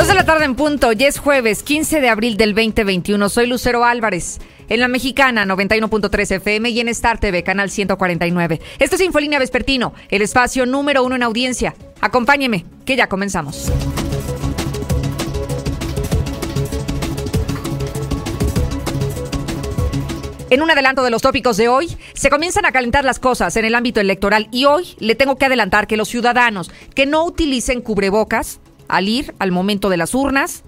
Dos de la tarde en punto, ya es jueves 15 de abril del 2021. Soy Lucero Álvarez, en la mexicana 91.3 FM y en Star TV, canal 149. Esto es Infolínea Vespertino, el espacio número uno en audiencia. Acompáñeme, que ya comenzamos. En un adelanto de los tópicos de hoy, se comienzan a calentar las cosas en el ámbito electoral y hoy le tengo que adelantar que los ciudadanos que no utilicen cubrebocas al ir al momento de las urnas,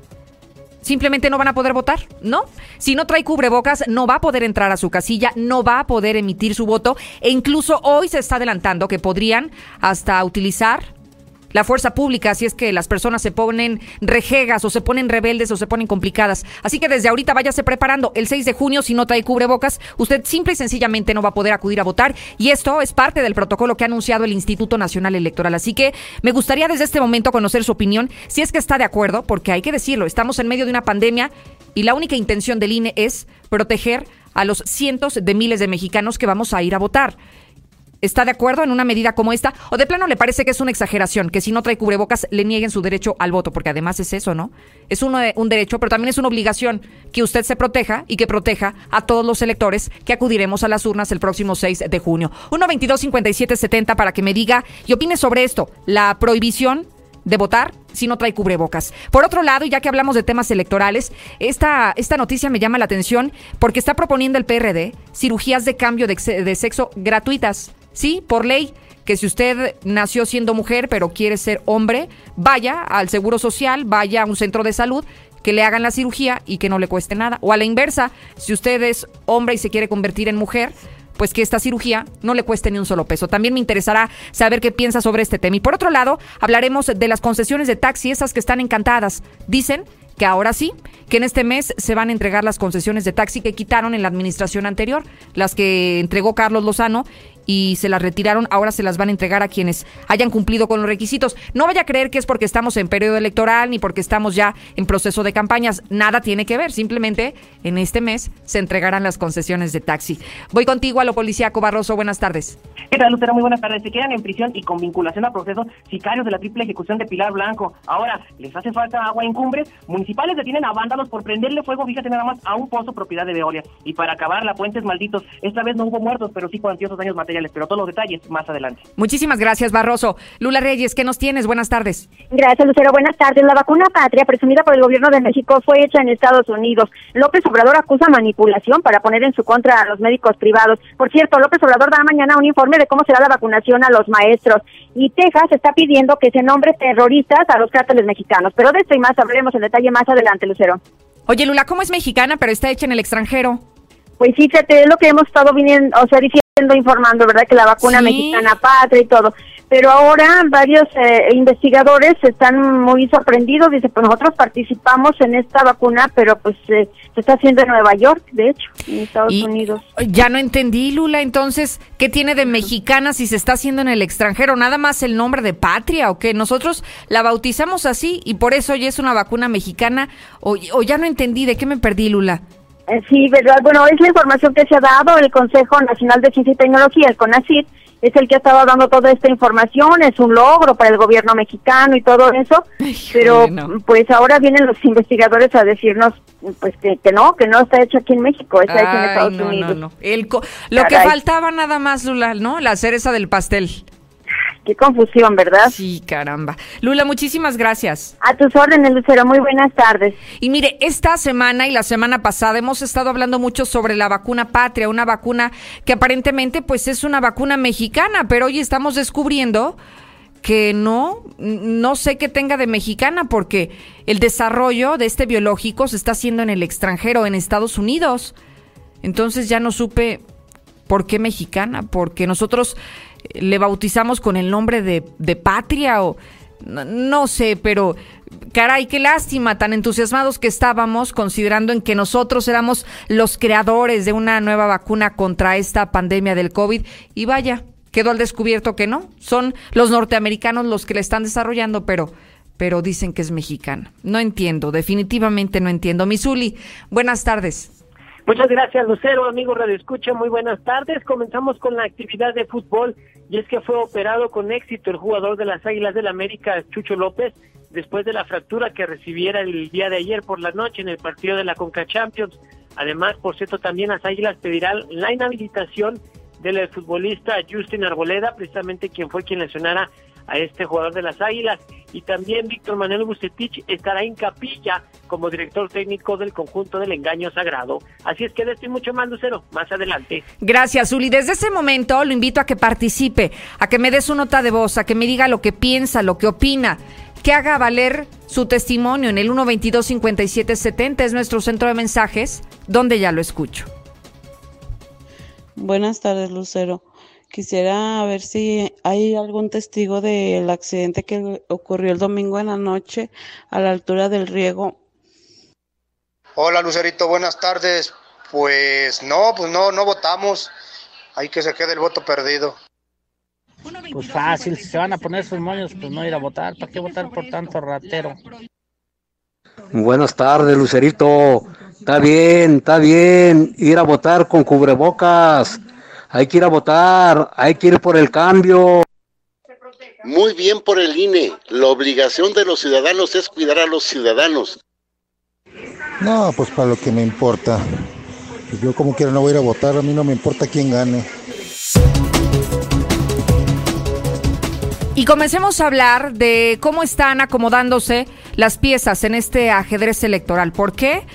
simplemente no van a poder votar, ¿no? Si no trae cubrebocas, no va a poder entrar a su casilla, no va a poder emitir su voto e incluso hoy se está adelantando que podrían hasta utilizar la fuerza pública si es que las personas se ponen rejegas o se ponen rebeldes o se ponen complicadas. Así que desde ahorita váyase preparando. El 6 de junio, si no trae cubrebocas, usted simple y sencillamente no va a poder acudir a votar. Y esto es parte del protocolo que ha anunciado el Instituto Nacional Electoral. Así que me gustaría desde este momento conocer su opinión, si es que está de acuerdo, porque hay que decirlo, estamos en medio de una pandemia y la única intención del INE es proteger a los cientos de miles de mexicanos que vamos a ir a votar está de acuerdo en una medida como esta? ¿O de plano le parece que es una exageración, que si no trae cubrebocas le nieguen su derecho al voto? Porque además es eso, ¿no? Es uno, un derecho, pero también es una obligación que usted se proteja y que proteja a todos los electores que acudiremos a las urnas el próximo 6 de junio. 1-22-57-70 para que me diga y opine sobre esto, la prohibición de votar si no trae cubrebocas. Por otro lado, ya que hablamos de temas electorales, esta, esta noticia me llama la atención porque está proponiendo el PRD cirugías de cambio de, de sexo gratuitas. Sí, por ley, que si usted nació siendo mujer pero quiere ser hombre, vaya al Seguro Social, vaya a un centro de salud que le hagan la cirugía y que no le cueste nada. O a la inversa, si usted es hombre y se quiere convertir en mujer, pues que esta cirugía no le cueste ni un solo peso. También me interesará saber qué piensa sobre este tema. Y por otro lado, hablaremos de las concesiones de taxi, esas que están encantadas. Dicen que ahora sí, que en este mes se van a entregar las concesiones de taxi que quitaron en la administración anterior, las que entregó Carlos Lozano y se las retiraron, ahora se las van a entregar a quienes hayan cumplido con los requisitos. No vaya a creer que es porque estamos en periodo electoral ni porque estamos ya en proceso de campañas, nada tiene que ver, simplemente en este mes se entregarán las concesiones de taxi. Voy contigo a lo policíaco Barroso, buenas tardes. ¿Qué tal, Lucero? Muy buenas tardes. Se quedan en prisión y con vinculación a procesos sicarios de la triple ejecución de Pilar Blanco. Ahora, ¿les hace falta agua en cumbres? Municipales detienen a vándalos por prenderle fuego, fíjate nada más, a un pozo propiedad de Veolia. Y para acabar, la puentes malditos. Esta vez no hubo muertos, pero sí cuantiosos daños materiales. Pero todos los detalles más adelante. Muchísimas gracias, Barroso. Lula Reyes, ¿qué nos tienes? Buenas tardes. Gracias, Lucero. Buenas tardes. La vacuna patria, presumida por el gobierno de México, fue hecha en Estados Unidos. López Obrador acusa manipulación para poner en su contra a los médicos privados. Por cierto, López Obrador da mañana un informe de cómo será la vacunación a los maestros. Y Texas está pidiendo que se nombre terroristas a los cárteles mexicanos. Pero de esto y más hablaremos en detalle más adelante, Lucero. Oye, Lula, ¿cómo es mexicana pero está hecha en el extranjero? Pues fíjate, es lo que hemos estado viniendo, o sea, diciendo, informando, ¿verdad? Que la vacuna mexicana patria y todo. Pero ahora varios eh, investigadores están muy sorprendidos. Dice, pues nosotros participamos en esta vacuna, pero pues eh, se está haciendo en Nueva York, de hecho, en Estados Unidos. Ya no entendí, Lula. Entonces, ¿qué tiene de mexicana si se está haciendo en el extranjero? ¿Nada más el nombre de patria o qué? Nosotros la bautizamos así y por eso ya es una vacuna mexicana. O, o ya no entendí, ¿de qué me perdí, Lula? Eh, sí, verdad. Bueno, es la información que se ha dado el Consejo Nacional de Ciencia y Tecnología, el CONACYT, es el que ha estado dando toda esta información, es un logro para el gobierno mexicano y todo eso, pero pues ahora vienen los investigadores a decirnos pues que, no, que no está hecho aquí en México, está hecho en Estados Unidos. No, El lo que faltaba nada más, Lula, ¿no? La cereza del pastel. Qué confusión, ¿verdad? Sí, caramba. Lula, muchísimas gracias. A tus órdenes, Lucero. Muy buenas tardes. Y mire, esta semana y la semana pasada hemos estado hablando mucho sobre la vacuna patria, una vacuna que aparentemente pues es una vacuna mexicana, pero hoy estamos descubriendo que no, no sé qué tenga de mexicana porque el desarrollo de este biológico se está haciendo en el extranjero, en Estados Unidos. Entonces ya no supe por qué mexicana, porque nosotros le bautizamos con el nombre de, de patria o no, sé, pero caray, qué lástima, tan entusiasmados que estábamos considerando en que nosotros éramos los creadores de una nueva vacuna contra esta pandemia del COVID y vaya, quedó al descubierto que no, son los norteamericanos los que la están desarrollando, pero pero dicen que es mexicana. No entiendo, definitivamente no entiendo. Misuli, buenas tardes. Muchas gracias, Lucero, amigo Radio Escucha. Muy buenas tardes. Comenzamos con la actividad de fútbol y es que fue operado con éxito el jugador de las Águilas del América, Chucho López, después de la fractura que recibiera el día de ayer por la noche en el partido de la Conca Champions. Además, por cierto, también las Águilas pedirán la inhabilitación del futbolista Justin Arboleda, precisamente quien fue quien lesionara a este jugador de las Águilas. Y también Víctor Manuel Bucetich estará en capilla como director técnico del conjunto del engaño sagrado. Así es que de esto y mucho más, Lucero, más adelante. Gracias, Uli. Desde ese momento lo invito a que participe, a que me dé su nota de voz, a que me diga lo que piensa, lo que opina que haga valer su testimonio en el 122-5770, es nuestro centro de mensajes, donde ya lo escucho. Buenas tardes, Lucero. Quisiera ver si hay algún testigo del accidente que ocurrió el domingo en la noche a la altura del riego. Hola, Lucerito, buenas tardes. Pues no, pues no, no votamos. Hay que se quede el voto perdido. Pues fácil, si se van a poner sus moños, pues no ir a votar. ¿Para qué votar por tanto ratero? Buenas tardes, Lucerito. Está bien, está bien. Ir a votar con cubrebocas. Hay que ir a votar. Hay que ir por el cambio. Muy bien por el INE. La obligación de los ciudadanos es cuidar a los ciudadanos. No, pues para lo que me importa. Yo como quiera no voy a ir a votar. A mí no me importa quién gane. Y comencemos a hablar de cómo están acomodándose las piezas en este ajedrez electoral. ¿Por qué?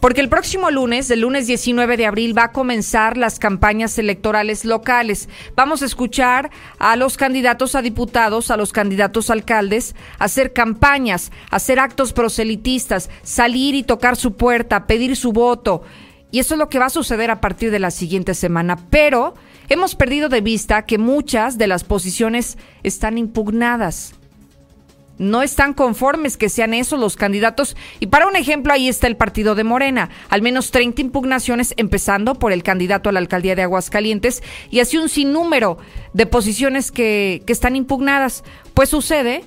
Porque el próximo lunes, el lunes 19 de abril, va a comenzar las campañas electorales locales. Vamos a escuchar a los candidatos a diputados, a los candidatos a alcaldes, hacer campañas, hacer actos proselitistas, salir y tocar su puerta, pedir su voto. Y eso es lo que va a suceder a partir de la siguiente semana. Pero hemos perdido de vista que muchas de las posiciones están impugnadas. No están conformes que sean esos los candidatos. Y para un ejemplo, ahí está el partido de Morena. Al menos 30 impugnaciones, empezando por el candidato a la alcaldía de Aguascalientes, y así un sinnúmero de posiciones que, que están impugnadas. Pues sucede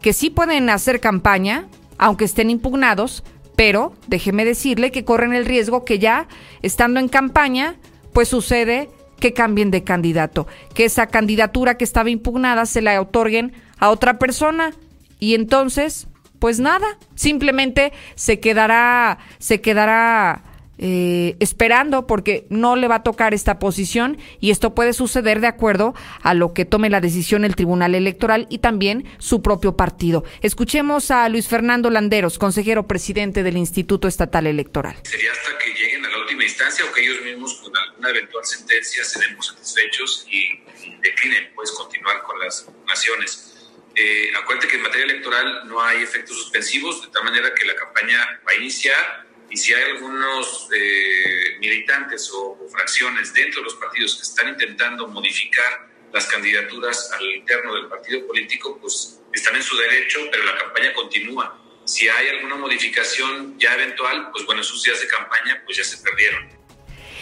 que sí pueden hacer campaña, aunque estén impugnados, pero déjeme decirle que corren el riesgo que ya, estando en campaña, pues sucede que cambien de candidato, que esa candidatura que estaba impugnada se la otorguen a otra persona y entonces, pues nada, simplemente se quedará, se quedará eh, esperando porque no le va a tocar esta posición y esto puede suceder de acuerdo a lo que tome la decisión el Tribunal Electoral y también su propio partido. Escuchemos a Luis Fernando Landeros, consejero presidente del Instituto Estatal Electoral. Sería hasta que lleguen a la última instancia o que ellos mismos con alguna eventual sentencia se den satisfechos y, declinen pues continuar con las naciones. Eh, acuérdate que en materia electoral no hay efectos suspensivos, de tal manera que la campaña va a iniciar y si hay algunos eh, militantes o, fracciones dentro de los partidos que están intentando modificar las candidaturas al interno del partido político, pues están en su derecho, pero la campaña continúa. Si hay alguna modificación ya eventual, pues bueno, esos días de campaña pues ya se perdieron.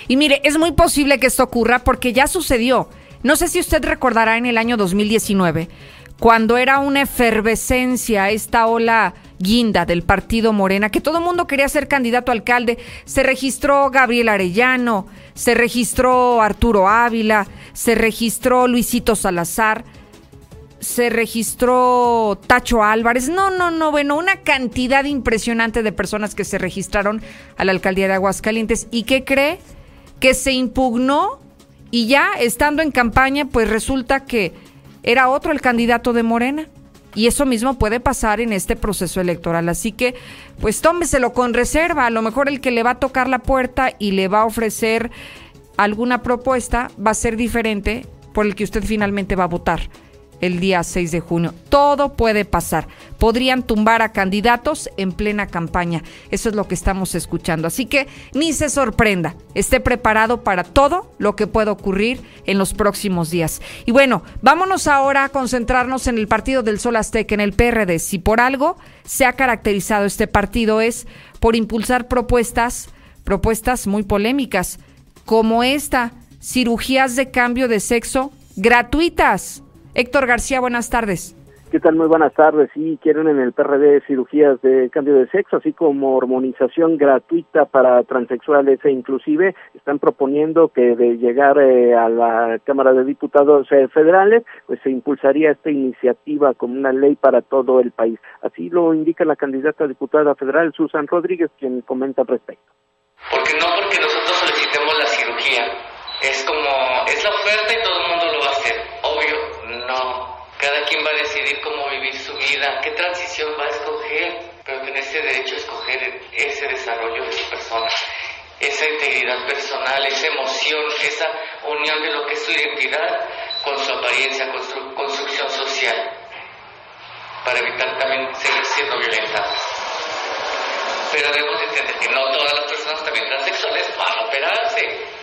Y mire, es muy posible que esto ocurra porque ya sucedió. No sé si usted recordará en el año 2019, cuando era una efervescencia esta ola guinda del partido Morena, que todo el mundo quería ser candidato a alcalde. Se registró Gabriel Arellano, se registró Arturo Ávila, se registró Luisito Salazar, se registró Tacho Álvarez. No, no, no, bueno, una cantidad impresionante de personas que se registraron a la alcaldía de Aguascalientes. ¿Y qué cree? Que se impugnó y ya estando en campaña, pues resulta que era otro el candidato de Morena. Y eso mismo puede pasar en este proceso electoral. Así que, pues tómeselo con reserva. A lo mejor el que le va a tocar la puerta y le va a ofrecer alguna propuesta va a ser diferente por el que usted finalmente va a votar el día 6 de junio. Todo puede pasar. Podrían tumbar a candidatos en plena campaña. Eso es lo que estamos escuchando. Así que ni se sorprenda. Esté preparado para todo lo que pueda ocurrir en los próximos días. Y bueno, vámonos ahora a concentrarnos en el partido del Sol Azteca, en el PRD. Si por algo se ha caracterizado este partido es por impulsar propuestas, propuestas muy polémicas, como esta, cirugías de cambio de sexo gratuitas Héctor García, buenas tardes. ¿Qué tal? Muy buenas tardes. Sí, quieren en el PRD cirugías de cambio de sexo, así como hormonización gratuita para transexuales e inclusive están proponiendo que de llegar eh, a la Cámara de Diputados eh, federales, pues se impulsaría esta iniciativa como una ley para todo el país. Así lo indica la candidata a diputada federal Susan Rodríguez, quien comenta al respecto. Porque no porque nosotros solicitemos la cirugía, es como, es la oferta y quien va a decidir cómo vivir su vida, qué transición va a escoger, pero tiene ese derecho a escoger ese desarrollo de su persona, esa integridad personal, esa emoción, esa unión de lo que es su identidad con su apariencia, con su construcción social, para evitar también seguir siendo violentados. Pero debemos entender que no todas las personas también transexuales van a operarse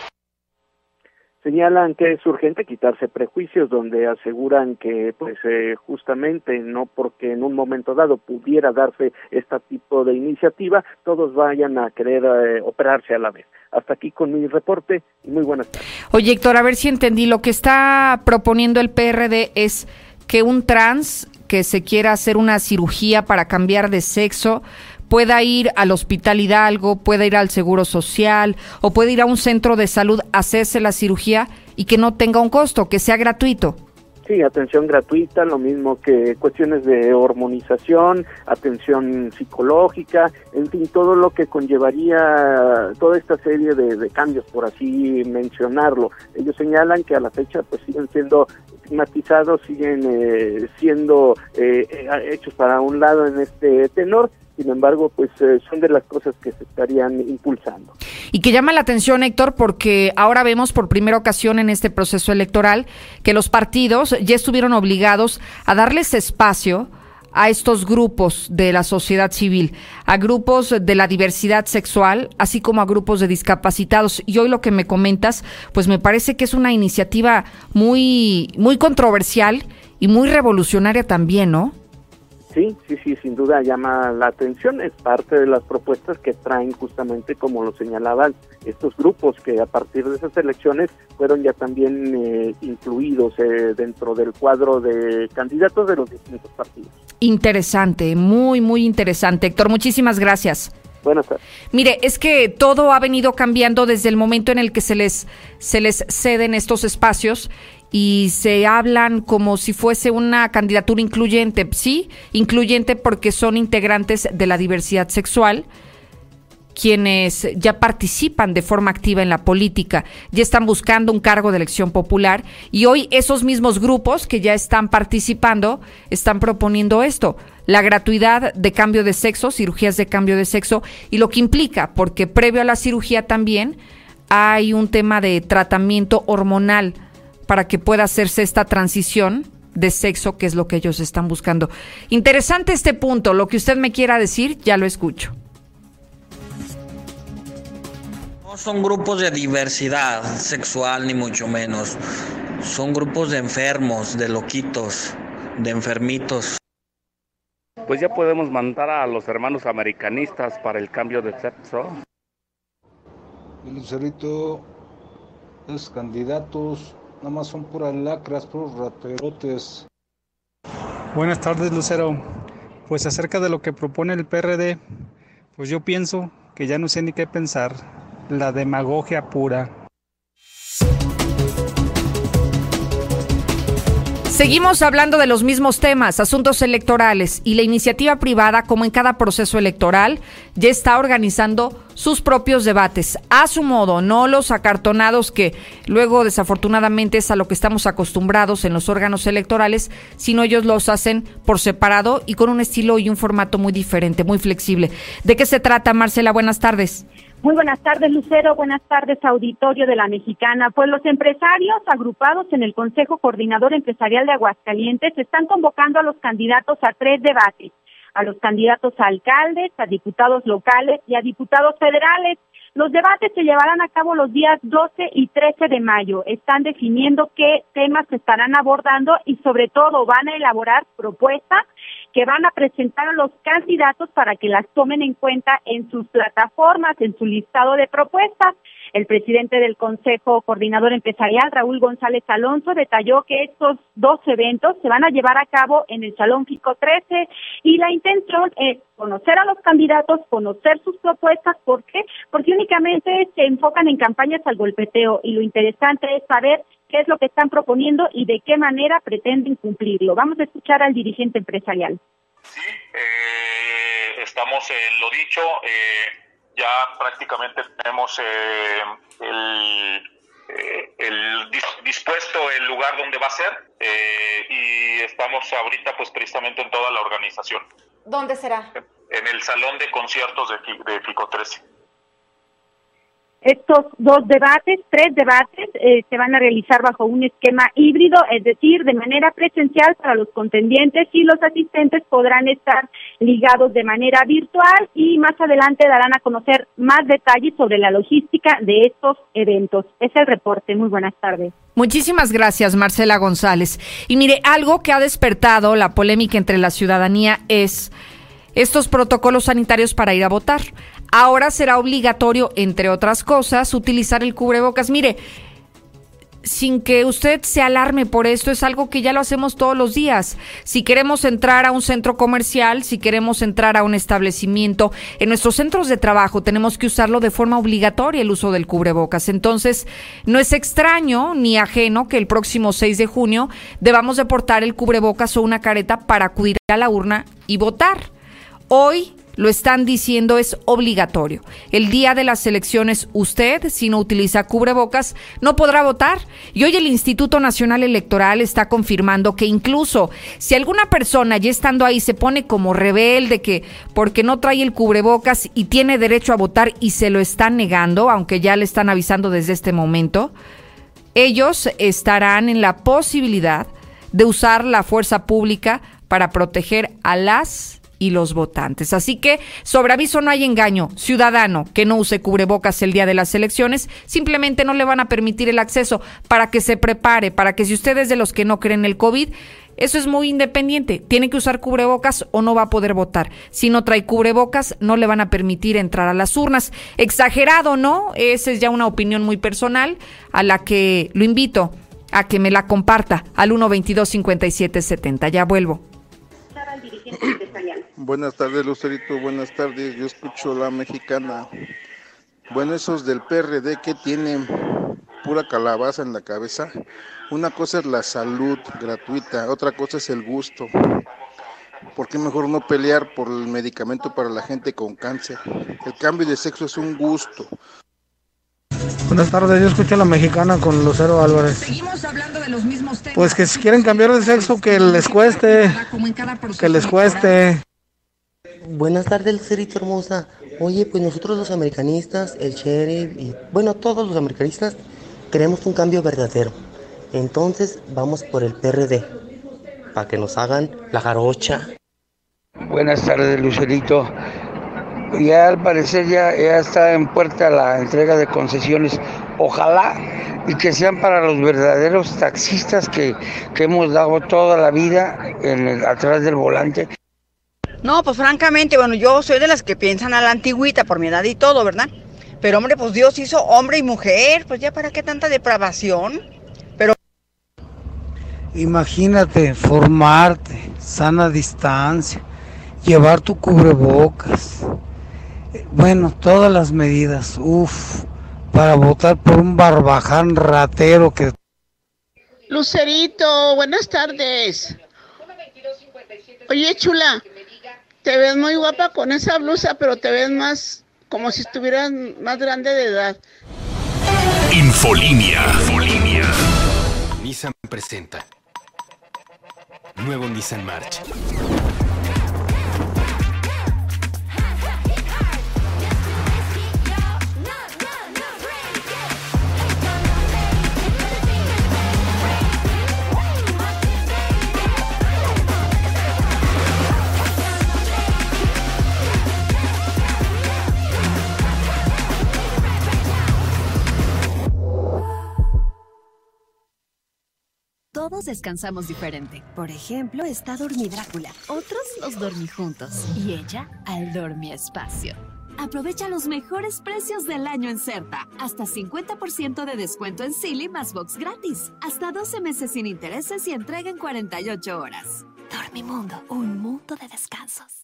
señalan que es urgente quitarse prejuicios donde aseguran que pues eh, justamente no porque en un momento dado pudiera darse este tipo de iniciativa todos vayan a querer eh, operarse a la vez. Hasta aquí con mi reporte y muy buenas tardes. Oye Héctor a ver si entendí. Lo que está proponiendo el PRD es que un trans que se quiera hacer una cirugía para cambiar de sexo pueda ir al Hospital Hidalgo, pueda ir al Seguro Social o puede ir a un centro de salud a hacerse la cirugía y que no tenga un costo, que sea gratuito. Sí, atención gratuita, lo mismo que cuestiones de hormonización, atención psicológica, en fin, todo lo que conllevaría toda esta serie de, cambios, por así mencionarlo. Ellos señalan que a la fecha pues siguen siendo estigmatizados, siguen eh, siendo eh, eh, hechos para un lado en este tenor sin embargo, pues eh, son de las cosas que se estarían impulsando. Y que llama la atención, Héctor, porque ahora vemos por primera ocasión en este proceso electoral que los partidos ya estuvieron obligados a darles espacio a estos grupos de la sociedad civil, a grupos de la diversidad sexual, así como a grupos de discapacitados. Y hoy lo que me comentas, pues me parece que es una iniciativa muy, muy controversial y muy revolucionaria también, ¿no? Sí, sí, sí, sin duda llama la atención. Es parte de las propuestas que traen justamente, como lo señalaban, estos grupos que a partir de esas elecciones fueron ya también eh, incluidos eh, dentro del cuadro de candidatos de los distintos partidos. Interesante, muy, muy interesante. Héctor, muchísimas gracias. Buenas tardes. Mire, es que todo ha venido cambiando desde el momento en el que se les, se les ceden estos espacios y se hablan como si fuese una candidatura incluyente, sí, incluyente porque son integrantes de la diversidad sexual, quienes ya participan de forma activa en la política, ya están buscando un cargo de elección popular y hoy esos mismos grupos que ya están participando están proponiendo esto, la gratuidad de cambio de sexo, cirugías de cambio de sexo y lo que implica, porque previo a la cirugía también hay un tema de tratamiento hormonal para que pueda hacerse esta transición de sexo, que es lo que ellos están buscando. Interesante este punto, lo que usted me quiera decir, ya lo escucho. No son grupos de diversidad sexual, ni mucho menos. Son grupos de enfermos, de loquitos, de enfermitos. Pues ya podemos mandar a los hermanos americanistas para el cambio de sexo. Lucerito, los candidatos Nada más son puras lacras, puros raterotes. Buenas tardes, Lucero. Pues acerca de lo que propone el PRD, pues yo pienso que ya no sé ni qué pensar. La demagogia pura. Seguimos hablando de los mismos temas, asuntos electorales, y la iniciativa privada, como en cada proceso electoral, ya está organizando sus propios debates, a su modo, no los acartonados que luego desafortunadamente es a lo que estamos acostumbrados en los órganos electorales, sino ellos los hacen por separado y con un estilo y un formato muy diferente, muy flexible. ¿De qué se trata, Marcela? Buenas tardes. Muy buenas tardes, Lucero. Buenas tardes, auditorio de la Mexicana. Pues los empresarios agrupados en el Consejo Coordinador Empresarial de Aguascalientes están convocando a los candidatos a tres debates, a los candidatos a alcaldes, a diputados locales y a diputados federales. Los debates se llevarán a cabo los días 12 y 13 de mayo. Están definiendo qué temas se estarán abordando y sobre todo van a elaborar propuestas que van a presentar a los candidatos para que las tomen en cuenta en sus plataformas, en su listado de propuestas. El presidente del Consejo Coordinador Empresarial, Raúl González Alonso, detalló que estos dos eventos se van a llevar a cabo en el Salón FICO 13 y la intención es conocer a los candidatos, conocer sus propuestas. ¿Por qué? Porque únicamente se enfocan en campañas al golpeteo y lo interesante es saber qué es lo que están proponiendo y de qué manera pretenden cumplirlo. Vamos a escuchar al dirigente empresarial. Sí, eh, estamos en lo dicho, eh, ya prácticamente tenemos eh, el, el dispuesto el lugar donde va a ser y estamos ahorita pues precisamente en toda la organización. ¿Dónde será? En el salón de conciertos de, de Fico 13. Estos dos debates, tres debates, eh, se van a realizar bajo un esquema híbrido, es decir, de manera presencial para los contendientes y los asistentes podrán estar ligados de manera virtual y más adelante darán a conocer más detalles sobre la logística de estos eventos. Es el reporte. Muy buenas tardes. Muchísimas gracias, Marcela González. Y mire, algo que ha despertado la polémica entre la ciudadanía es estos protocolos sanitarios para ir a votar. Ahora será obligatorio, entre otras cosas, utilizar el cubrebocas. Mire, sin que usted se alarme por esto, es algo que ya lo hacemos todos los días. Si queremos entrar a un centro comercial, si queremos entrar a un establecimiento, en nuestros centros de trabajo tenemos que usarlo de forma obligatoria el uso del cubrebocas. Entonces, no es extraño ni ajeno que el próximo 6 de junio debamos deportar el cubrebocas o una careta para acudir a la urna y votar. Hoy lo están diciendo es obligatorio. El día de las elecciones usted, si no utiliza cubrebocas, no podrá votar. Y hoy el Instituto Nacional Electoral está confirmando que incluso si alguna persona ya estando ahí se pone como rebelde que porque no trae el cubrebocas y tiene derecho a votar y se lo están negando, aunque ya le están avisando desde este momento, ellos estarán en la posibilidad de usar la fuerza pública para proteger a las y los votantes. Así que sobre aviso no hay engaño. Ciudadano que no use cubrebocas el día de las elecciones, simplemente no le van a permitir el acceso para que se prepare, para que si usted es de los que no creen el COVID, eso es muy independiente. Tiene que usar cubrebocas o no va a poder votar. Si no trae cubrebocas, no le van a permitir entrar a las urnas. Exagerado, ¿no? Esa es ya una opinión muy personal a la que lo invito a que me la comparta al 122 5770. Ya vuelvo. Buenas tardes, Lucerito. Buenas tardes. Yo escucho la mexicana. Bueno, esos del PRD que tienen pura calabaza en la cabeza. Una cosa es la salud gratuita, otra cosa es el gusto. ¿Por qué mejor no pelear por el medicamento para la gente con cáncer? El cambio de sexo es un gusto. Buenas tardes, yo escucho a la mexicana con Lucero Álvarez. Seguimos hablando de los mismos temas. Pues que si quieren cambiar de sexo, que les cueste. Que les cueste. Buenas tardes, Lucerito hermosa. Oye, pues nosotros los americanistas, el sheriff y bueno, todos los americanistas queremos un cambio verdadero. Entonces vamos por el PRD para que nos hagan la jarocha. Buenas tardes, Lucerito ya al parecer ya, ya está en puerta la entrega de concesiones. Ojalá y que sean para los verdaderos taxistas que, hemos dado toda la vida en el, atrás del volante. No, pues francamente, bueno, yo soy de las que piensan a la antigüita por mi edad y todo, ¿verdad? Pero hombre, pues Dios hizo hombre y mujer, pues ya para qué tanta depravación. Pero imagínate formarte, sana distancia, llevar tu cubrebocas, bueno, todas las medidas, uff, para votar por un barbaján ratero que... Lucerito, buenas tardes. Oye, chula, te ves muy guapa con esa blusa, pero te ves más como si estuvieras más grande de edad. Infolinia. Infolinia. Nissan presenta. Nuevo Nissan March. Todos descansamos diferente. Por ejemplo, está Dormi Drácula. Otros los dormí juntos. Y ella al dormi espacio. Aprovecha los mejores precios del año en Certa. Hasta 50% de descuento en Silly más box gratis. Hasta 12 meses sin intereses y entrega en 48 horas. Dormimundo, un mundo de descansos.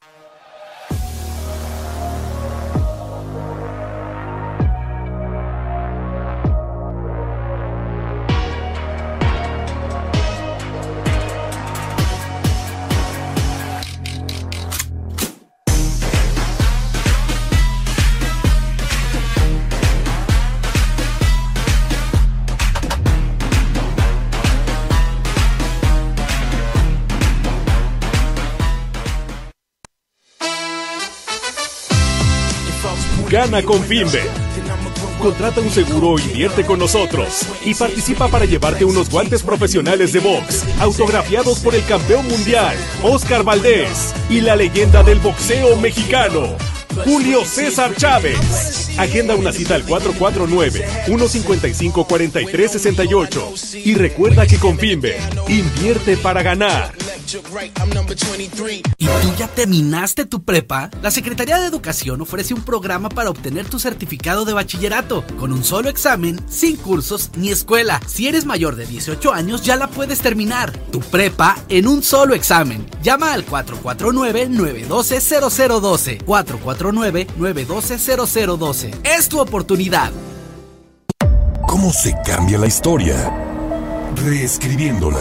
Gana con Finbe. Contrata un seguro invierte con nosotros y participa para llevarte unos guantes profesionales de box, autografiados por el campeón mundial, Oscar Valdés, y la leyenda del boxeo mexicano, Julio César Chávez. Agenda una cita al 449-155-4368. Y recuerda que con Finbe, invierte para ganar. ¿Y tú ya terminaste tu prepa? La Secretaría de Educación ofrece un programa para obtener tu certificado de bachillerato, con un solo examen, sin cursos ni escuela. Si eres mayor de 18 años, ya la puedes terminar. Tu prepa en un solo examen. Llama al 449-912-0012. 449-912-0012. Es tu oportunidad. ¿Cómo se cambia la historia? Reescribiéndola.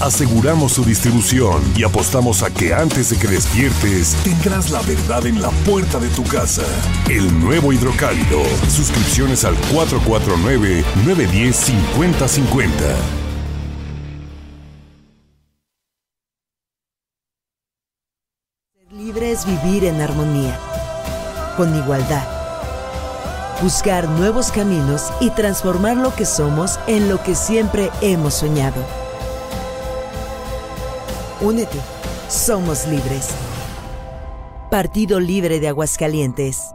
Aseguramos su distribución y apostamos a que antes de que despiertes tendrás la verdad en la puerta de tu casa. El nuevo hidrocálido. Suscripciones al 449-910-5050. Libre es vivir en armonía, con igualdad. Buscar nuevos caminos y transformar lo que somos en lo que siempre hemos soñado. Únete, somos libres. Partido Libre de Aguascalientes.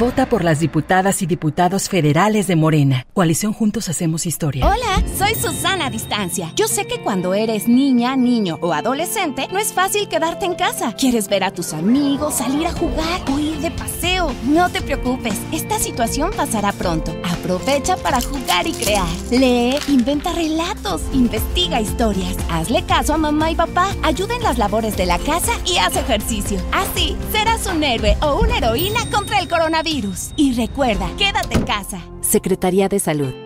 Vota por las diputadas y diputados federales de Morena. Coalición Juntos Hacemos Historia. Hola, soy Susana Distancia. Yo sé que cuando eres niña, niño o adolescente, no es fácil quedarte en casa. Quieres ver a tus amigos, salir a jugar o ir de paseo. No te preocupes, esta situación pasará pronto. Aprovecha para jugar y crear. Lee, inventa relatos, investiga historias. Hazle caso a mamá y papá. Ayuda en las labores de la casa y haz ejercicio. Así serás un héroe o una heroína contra el coronavirus. Y recuerda, quédate en casa. Secretaría de Salud.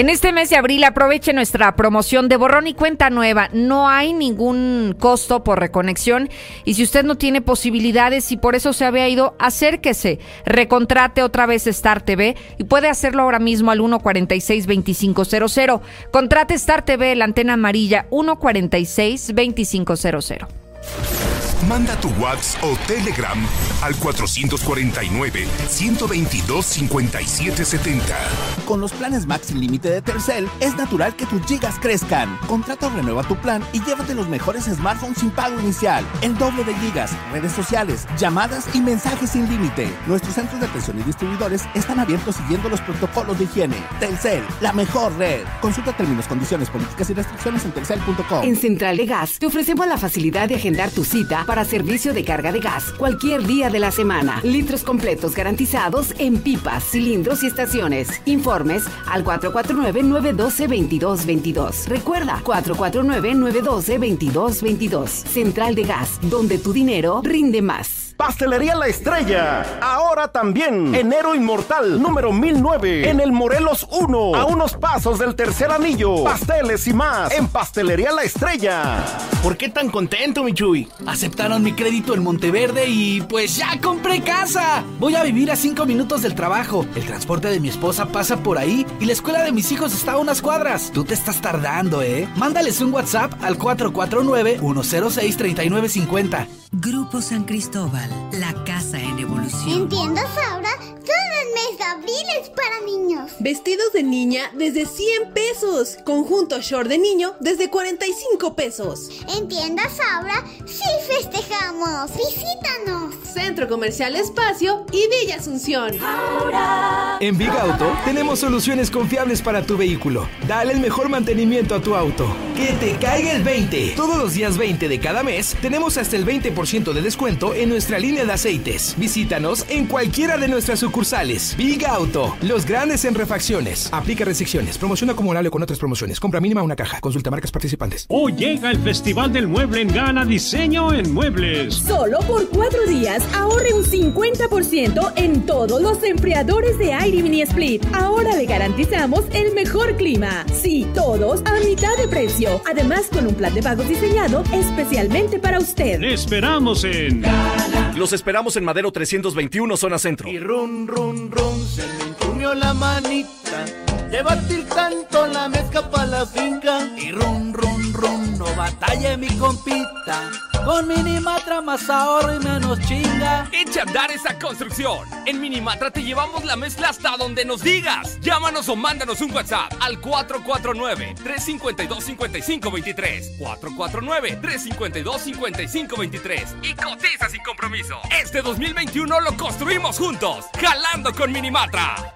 En este mes de abril aproveche nuestra promoción de borrón y cuenta nueva. No hay ningún costo por reconexión y si usted no tiene posibilidades y por eso se había ido, acérquese, recontrate otra vez Star TV y puede hacerlo ahora mismo al 146-2500. Contrate Star TV, la antena amarilla 146-2500. Manda tu WhatsApp o Telegram al 449-122-5770. Con los planes Max sin límite de Telcel, es natural que tus gigas crezcan. Contrata o renueva tu plan y llévate los mejores smartphones sin pago inicial. El doble de gigas, redes sociales, llamadas y mensajes sin límite. Nuestros centros de atención y distribuidores están abiertos siguiendo los protocolos de higiene. Telcel, la mejor red. Consulta términos, condiciones, políticas y restricciones en telcel.com. En Central de Gas te ofrecemos la facilidad de agendar tu cita para servicio de carga de gas cualquier día de la semana. Litros completos garantizados en pipas, cilindros y estaciones. Informes al 449-912-2222. Recuerda, 449-912-2222. Central de Gas, donde tu dinero rinde más. Pastelería La Estrella. Ahora también. Enero Inmortal, número 1009. En el Morelos 1. A unos pasos del tercer anillo. Pasteles y más. En Pastelería La Estrella. ¿Por qué tan contento, Michuy? Aceptaron mi crédito en Monteverde y pues ya compré casa. Voy a vivir a cinco minutos del trabajo. El transporte de mi esposa pasa por ahí y la escuela de mis hijos está a unas cuadras. Tú te estás tardando, ¿eh? Mándales un WhatsApp al 449-106-3950. Grupo San Cristóbal, la casa en evolución. En tiendas ahora, todo el mes de abril es para niños. Vestidos de niña desde 100 pesos. Conjunto short de niño desde 45 pesos. En tiendas ahora, sí festejamos. Visítanos. Centro Comercial Espacio y Villa Asunción. Ahora. En Big Auto tenemos soluciones confiables para tu vehículo. Dale el mejor mantenimiento a tu auto. Que te caiga el 20. Todos los días 20 de cada mes tenemos hasta el 20% de descuento en nuestra línea de aceites. Visítanos en cualquiera de nuestras sucursales. Big Auto, los grandes en refacciones. Aplica restricciones. Promoción acumulable con otras promociones. Compra mínima una caja. Consulta marcas participantes. Hoy llega el Festival del Mueble en Gana Diseño en Muebles. Solo por cuatro días ahorre un 50% en todos los enfriadores de aire mini split. Ahora le garantizamos el mejor clima. Sí, todos a mitad de precio. Además con un plan de pagos diseñado especialmente para usted. Le esperamos en Los esperamos en Madero 321, zona centro. Y run, run, run, se me entumió la manita batir tanto la mezcla pa' la finca. Y run, run, run, no batalla mi compita. Con Minimatra más ahorro y menos chinga. Echa a andar esa construcción. En Minimatra te llevamos la mezcla hasta donde nos digas. Llámanos o mándanos un WhatsApp al 449-352-5523. 449-352-5523. Y cotiza sin compromiso. Este 2021 lo construimos juntos. Jalando con Minimatra.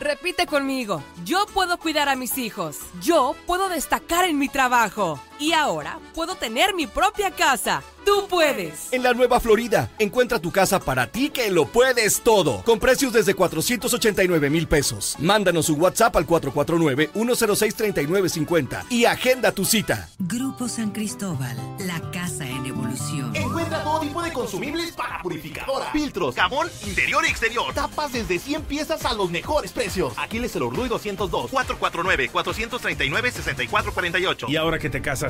Repite conmigo. Yo puedo cuidar a mis hijos. Yo puedo destacar en mi trabajo. Y ahora puedo tener mi propia casa. Tú puedes. En la Nueva Florida, encuentra tu casa para ti que lo puedes todo. Con precios desde 489 mil pesos. Mándanos un WhatsApp al 449-106-3950 y agenda tu cita. Grupo San Cristóbal, la casa en evolución. Encuentra todo tipo de consumibles para purificadora. Filtros, jabón interior y exterior. Tapas desde 100 piezas a los mejores precios. Aquí les el Orduy 202. 449-439-6448. Y ahora que te casas,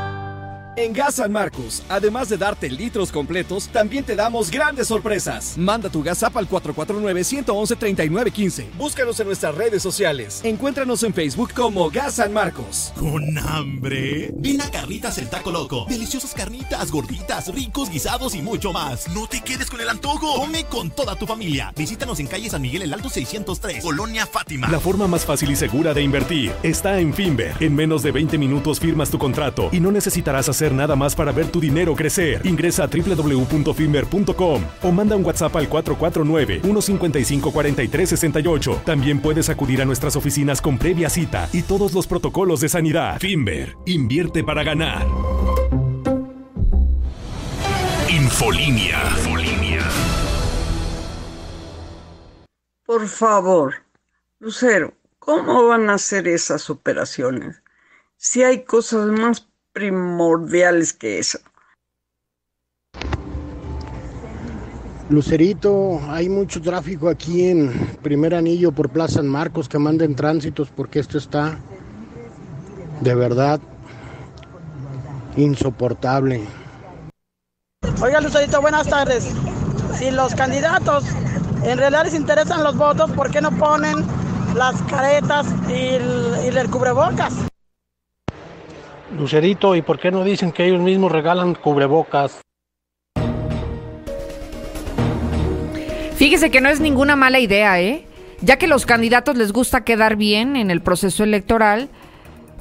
En Gas San Marcos, además de darte litros completos, también te damos grandes sorpresas. Manda tu gas app al 449-111-3915. Búscanos en nuestras redes sociales. Encuéntranos en Facebook como Gas San Marcos. ¿Con hambre? Ven a Carnitas el Taco Loco. Deliciosas carnitas, gorditas, ricos guisados y mucho más. No te quedes con el antojo. Come con toda tu familia. Visítanos en calle San Miguel el Alto 603, Colonia Fátima. La forma más fácil y segura de invertir está en Finver. En menos de 20 minutos firmas tu contrato y no necesitarás nada más para ver tu dinero crecer. Ingresa a www.finver.com o manda un WhatsApp al 449-155-4368. También puedes acudir a nuestras oficinas con previa cita y todos los protocolos de sanidad. Finver, invierte para ganar. Infolinia. Infolinia. Por favor, Lucero, ¿cómo van a hacer esas operaciones? Si hay cosas más primordiales que eso. Lucerito, hay mucho tráfico aquí en primer anillo por Plaza San Marcos que manden tránsitos porque esto está de verdad insoportable. Oiga Lucerito, buenas tardes. Si los candidatos en realidad les interesan los votos, ¿por qué no ponen las caretas y el, y el cubrebocas? Lucerito, ¿y por qué no dicen que ellos mismos regalan cubrebocas? Fíjese que no es ninguna mala idea, ¿eh? Ya que los candidatos les gusta quedar bien en el proceso electoral,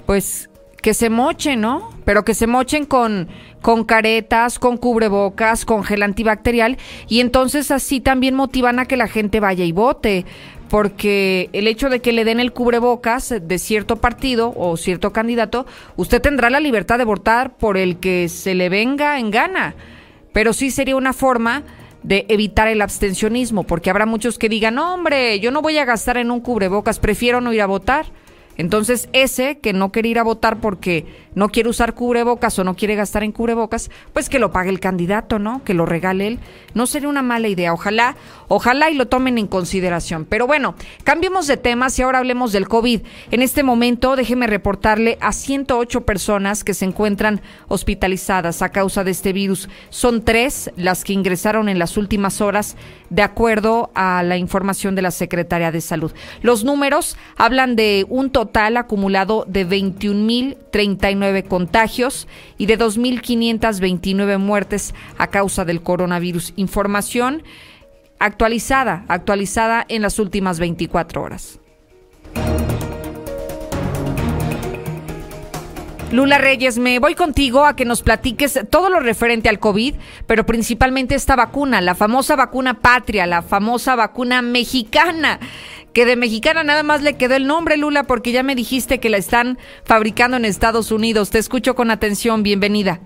pues que se mochen, ¿no? Pero que se mochen con, con caretas, con cubrebocas, con gel antibacterial y entonces así también motivan a que la gente vaya y vote. Porque el hecho de que le den el cubrebocas de cierto partido o cierto candidato, usted tendrá la libertad de votar por el que se le venga en gana. Pero sí sería una forma de evitar el abstencionismo, porque habrá muchos que digan, no, hombre, yo no voy a gastar en un cubrebocas, prefiero no ir a votar. Entonces, ese que no quiere ir a votar porque no quiere usar cubrebocas o no quiere gastar en cubrebocas, pues que lo pague el candidato, ¿no? Que lo regale él. No sería una mala idea. Ojalá, ojalá y lo tomen en consideración. Pero bueno, cambiemos de temas y ahora hablemos del COVID. En este momento, déjeme reportarle a 108 personas que se encuentran hospitalizadas a causa de este virus. Son tres las que ingresaron en las últimas horas, de acuerdo a la información de la Secretaría de Salud. Los números hablan de un total total acumulado de 21.039 contagios y de 2.529 muertes a causa del coronavirus. Información actualizada, actualizada en las últimas 24 horas. Lula Reyes, me voy contigo a que nos platiques todo lo referente al COVID, pero principalmente esta vacuna, la famosa vacuna patria, la famosa vacuna mexicana, que de mexicana nada más le quedó el nombre, Lula, porque ya me dijiste que la están fabricando en Estados Unidos. Te escucho con atención, bienvenida.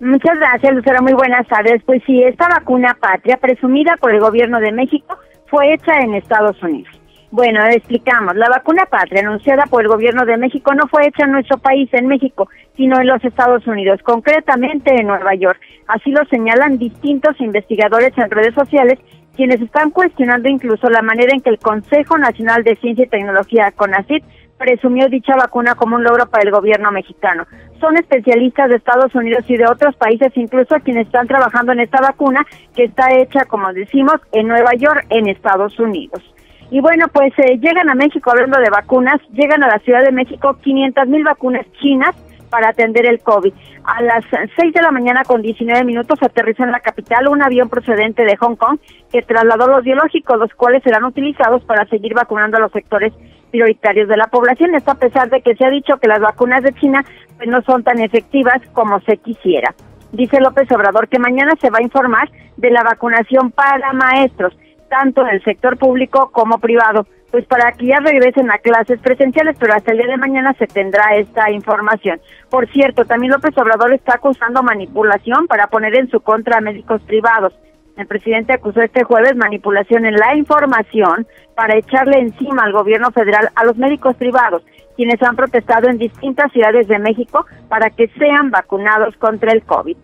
Muchas gracias, Lucero. Muy buenas tardes. Pues sí, esta vacuna patria, presumida por el gobierno de México, fue hecha en Estados Unidos. Bueno, explicamos. La vacuna patria anunciada por el gobierno de México no fue hecha en nuestro país, en México, sino en los Estados Unidos, concretamente en Nueva York. Así lo señalan distintos investigadores en redes sociales, quienes están cuestionando incluso la manera en que el Consejo Nacional de Ciencia y Tecnología, CONACYT, presumió dicha vacuna como un logro para el gobierno mexicano. Son especialistas de Estados Unidos y de otros países, incluso quienes están trabajando en esta vacuna, que está hecha, como decimos, en Nueva York, en Estados Unidos. Y bueno, pues eh, llegan a México hablando de vacunas, llegan a la Ciudad de México 500 mil vacunas chinas para atender el COVID. A las 6 de la mañana con 19 minutos aterrizó en la capital un avión procedente de Hong Kong que trasladó los biológicos, los cuales serán utilizados para seguir vacunando a los sectores prioritarios de la población. Esto a pesar de que se ha dicho que las vacunas de China pues, no son tan efectivas como se quisiera. Dice López Obrador que mañana se va a informar de la vacunación para maestros tanto en el sector público como privado, pues para que ya regresen a clases presenciales, pero hasta el día de mañana se tendrá esta información. Por cierto, también López Obrador está acusando manipulación para poner en su contra a médicos privados. El presidente acusó este jueves manipulación en la información para echarle encima al gobierno federal a los médicos privados, quienes han protestado en distintas ciudades de México para que sean vacunados contra el COVID.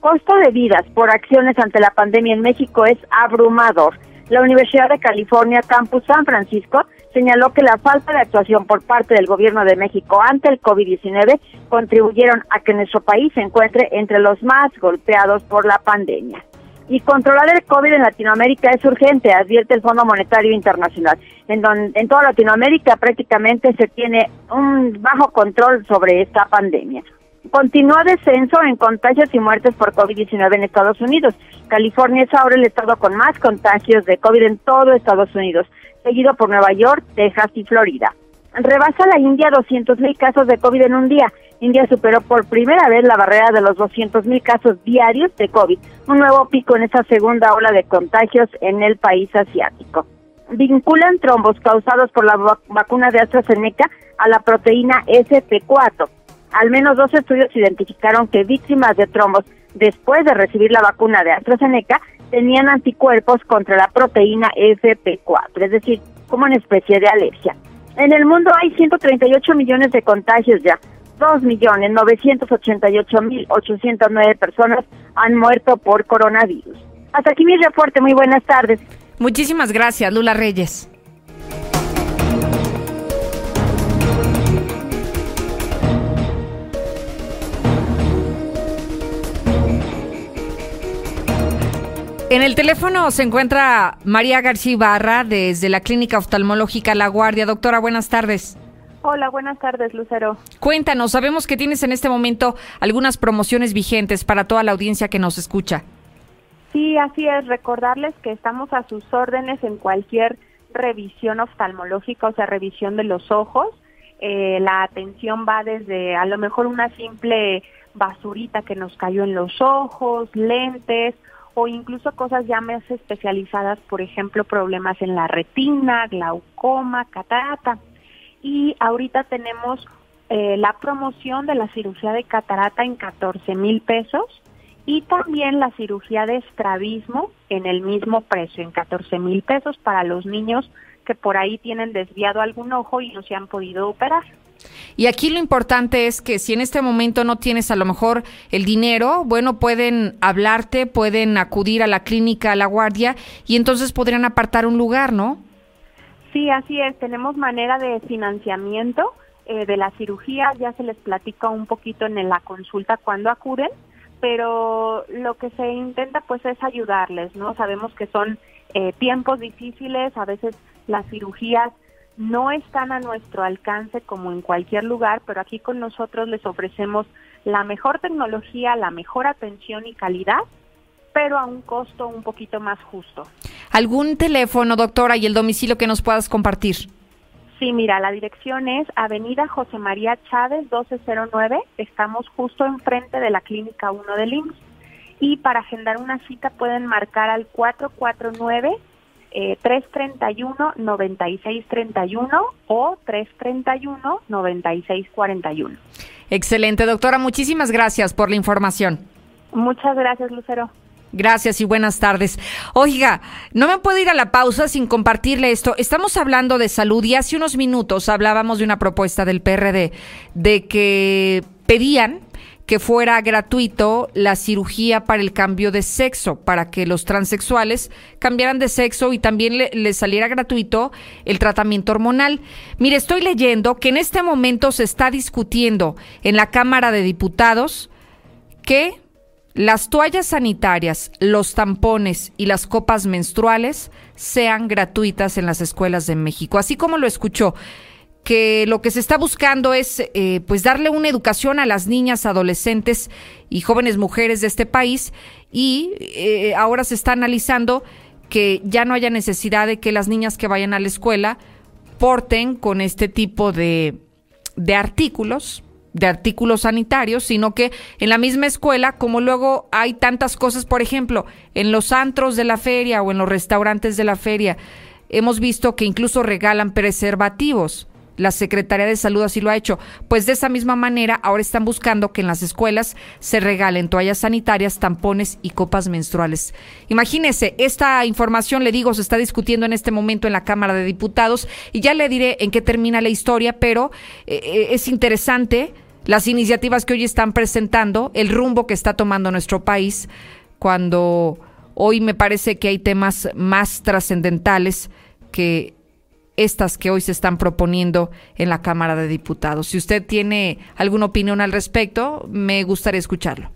Costo de vidas por acciones ante la pandemia en México es abrumador la Universidad de California Campus San Francisco señaló que la falta de actuación por parte del gobierno de México ante el COVID-19 contribuyeron a que nuestro país se encuentre entre los más golpeados por la pandemia. Y controlar el COVID en Latinoamérica es urgente, advierte el Fondo Monetario Internacional. En, en toda Latinoamérica prácticamente se tiene un bajo control sobre esta pandemia. Continúa descenso en contagios y muertes por COVID-19 en Estados Unidos. California es ahora el estado con más contagios de COVID en todo Estados Unidos, seguido por Nueva York, Texas y Florida. Rebasa la India 200.000 casos de COVID en un día. India superó por primera vez la barrera de los 200.000 casos diarios de COVID, un nuevo pico en esa segunda ola de contagios en el país asiático. Vinculan trombos causados por la vacuna de AstraZeneca a la proteína SP4 al menos dos estudios identificaron que víctimas de trombos después de recibir la vacuna de AstraZeneca tenían anticuerpos contra la proteína FP4, es decir, como una especie de alergia. En el mundo hay 138 millones de contagios ya. 2.988.809 personas han muerto por coronavirus. Hasta aquí mi reporte, muy buenas tardes. Muchísimas gracias, Lula Reyes. En el teléfono se encuentra María García Ibarra desde la Clínica Oftalmológica La Guardia. Doctora, buenas tardes. Hola, buenas tardes, Lucero. Cuéntanos, sabemos que tienes en este momento algunas promociones vigentes para toda la audiencia que nos escucha. Sí, así es. Recordarles que estamos a sus órdenes en cualquier revisión oftalmológica, o sea, revisión de los ojos. Eh, la atención va desde a lo mejor una simple basurita que nos cayó en los ojos, lentes o incluso cosas ya más especializadas, por ejemplo, problemas en la retina, glaucoma, catarata. Y ahorita tenemos eh, la promoción de la cirugía de catarata en 14 mil pesos y también la cirugía de estrabismo en el mismo precio, en 14 mil pesos para los niños que por ahí tienen desviado algún ojo y no se han podido operar. Y aquí lo importante es que si en este momento no tienes a lo mejor el dinero, bueno, pueden hablarte, pueden acudir a la clínica, a la guardia, y entonces podrían apartar un lugar, ¿no? Sí, así es. Tenemos manera de financiamiento eh, de la cirugía, ya se les platica un poquito en la consulta cuando acuden, pero lo que se intenta pues es ayudarles, ¿no? Sabemos que son eh, tiempos difíciles, a veces las cirugías no están a nuestro alcance como en cualquier lugar, pero aquí con nosotros les ofrecemos la mejor tecnología, la mejor atención y calidad, pero a un costo un poquito más justo. ¿Algún teléfono, doctora, y el domicilio que nos puedas compartir? Sí, mira, la dirección es Avenida José María Chávez 1209. Estamos justo enfrente de la Clínica 1 del IMSS. Y para agendar una cita pueden marcar al 449 eh, 331-9631 o 331-9641. Excelente, doctora. Muchísimas gracias por la información. Muchas gracias, Lucero. Gracias y buenas tardes. Oiga, no me puedo ir a la pausa sin compartirle esto. Estamos hablando de salud y hace unos minutos hablábamos de una propuesta del PRD de que pedían que fuera gratuito la cirugía para el cambio de sexo, para que los transexuales cambiaran de sexo y también les le saliera gratuito el tratamiento hormonal. Mire, estoy leyendo que en este momento se está discutiendo en la Cámara de Diputados que las toallas sanitarias, los tampones y las copas menstruales sean gratuitas en las escuelas de México. Así como lo escuchó, que lo que se está buscando es eh, pues darle una educación a las niñas, adolescentes y jóvenes mujeres de este país y eh, ahora se está analizando que ya no haya necesidad de que las niñas que vayan a la escuela porten con este tipo de, de artículos de artículos sanitarios, sino que en la misma escuela, como luego hay tantas cosas, por ejemplo, en los antros de la feria o en los restaurantes de la feria, hemos visto que incluso regalan preservativos. La Secretaría de Salud así lo ha hecho. Pues de esa misma manera, ahora están buscando que en las escuelas se regalen toallas sanitarias, tampones y copas menstruales. Imagínese, esta información, le digo, se está discutiendo en este momento en la Cámara de Diputados y ya le diré en qué termina la historia, pero eh, es interesante las iniciativas que hoy están presentando, el rumbo que está tomando nuestro país, cuando hoy me parece que hay temas más trascendentales que estas que hoy se están proponiendo en la Cámara de Diputados. Si usted tiene alguna opinión al respecto, me gustaría escucharlo.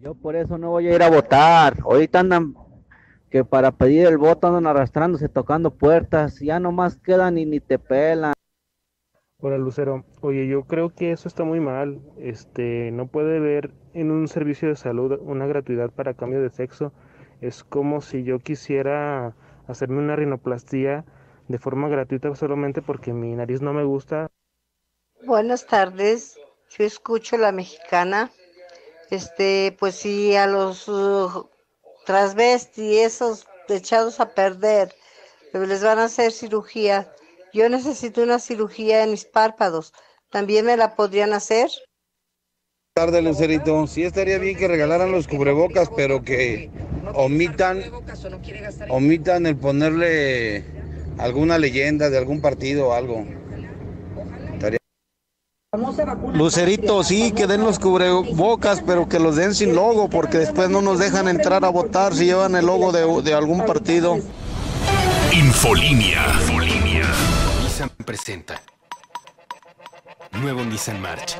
Yo por eso no voy a ir a votar. Ahorita andan que para pedir el voto andan arrastrándose, tocando puertas, ya nomás quedan y ni te pelan. Hola Lucero, oye yo creo que eso está muy mal, este no puede haber en un servicio de salud una gratuidad para cambio de sexo, es como si yo quisiera hacerme una rinoplastía de forma gratuita solamente porque mi nariz no me gusta. Buenas tardes, yo escucho la mexicana. Este, pues si a los uh, transvestis, esos echados a perder, les van a hacer cirugía. Yo necesito una cirugía en mis párpados. ¿También me la podrían hacer? tarde, Lucerito. Sí estaría bien que regalaran los cubrebocas, pero que omitan, omitan el ponerle alguna leyenda de algún partido o algo. Lucerito, sí, que den los cubrebocas, pero que los den sin logo, porque después no nos dejan entrar a votar si llevan el logo de, de algún partido. Infolinia. Nissan presenta. Nuevo Nissan March.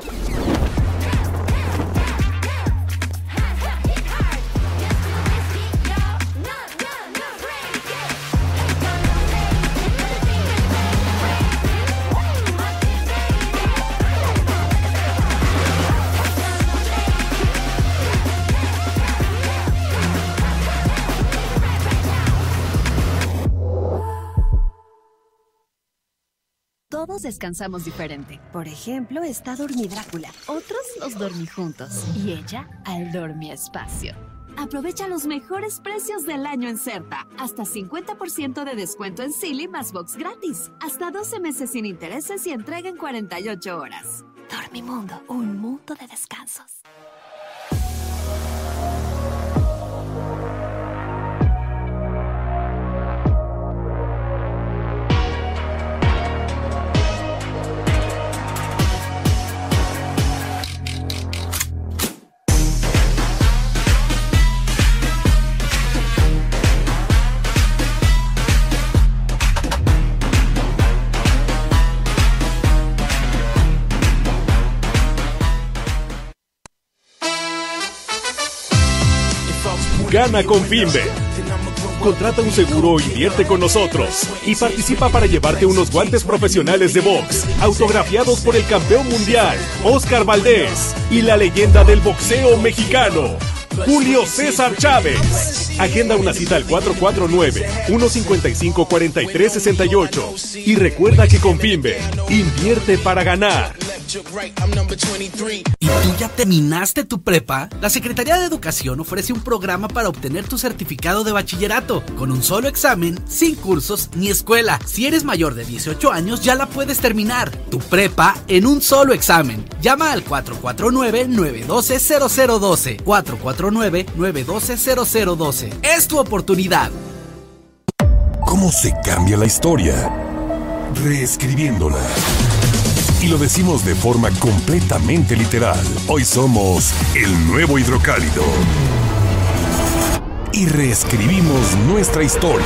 Descansamos diferente. Por ejemplo, está Dormi Drácula. Otros los dormí juntos. Y ella al Dormi Espacio. Aprovecha los mejores precios del año en Certa. Hasta 50% de descuento en Silly más box gratis. Hasta 12 meses sin intereses y entrega en 48 horas. Dormimundo, un mundo de descansos. Gana con Finbe. Contrata un seguro o invierte con nosotros y participa para llevarte unos guantes profesionales de box, autografiados por el campeón mundial, Oscar Valdés, y la leyenda del boxeo mexicano, Julio César Chávez. Agenda una cita al 449-155-4368. Y recuerda que con Finbe, invierte para ganar. ¿Y tú ya terminaste tu prepa? La Secretaría de Educación ofrece un programa para obtener tu certificado de bachillerato con un solo examen, sin cursos ni escuela. Si eres mayor de 18 años ya la puedes terminar. Tu prepa en un solo examen. Llama al 449-912-0012. 449-912-0012. Es tu oportunidad. ¿Cómo se cambia la historia? Reescribiéndola. Y lo decimos de forma completamente literal. Hoy somos el nuevo hidrocálido. Y reescribimos nuestra historia.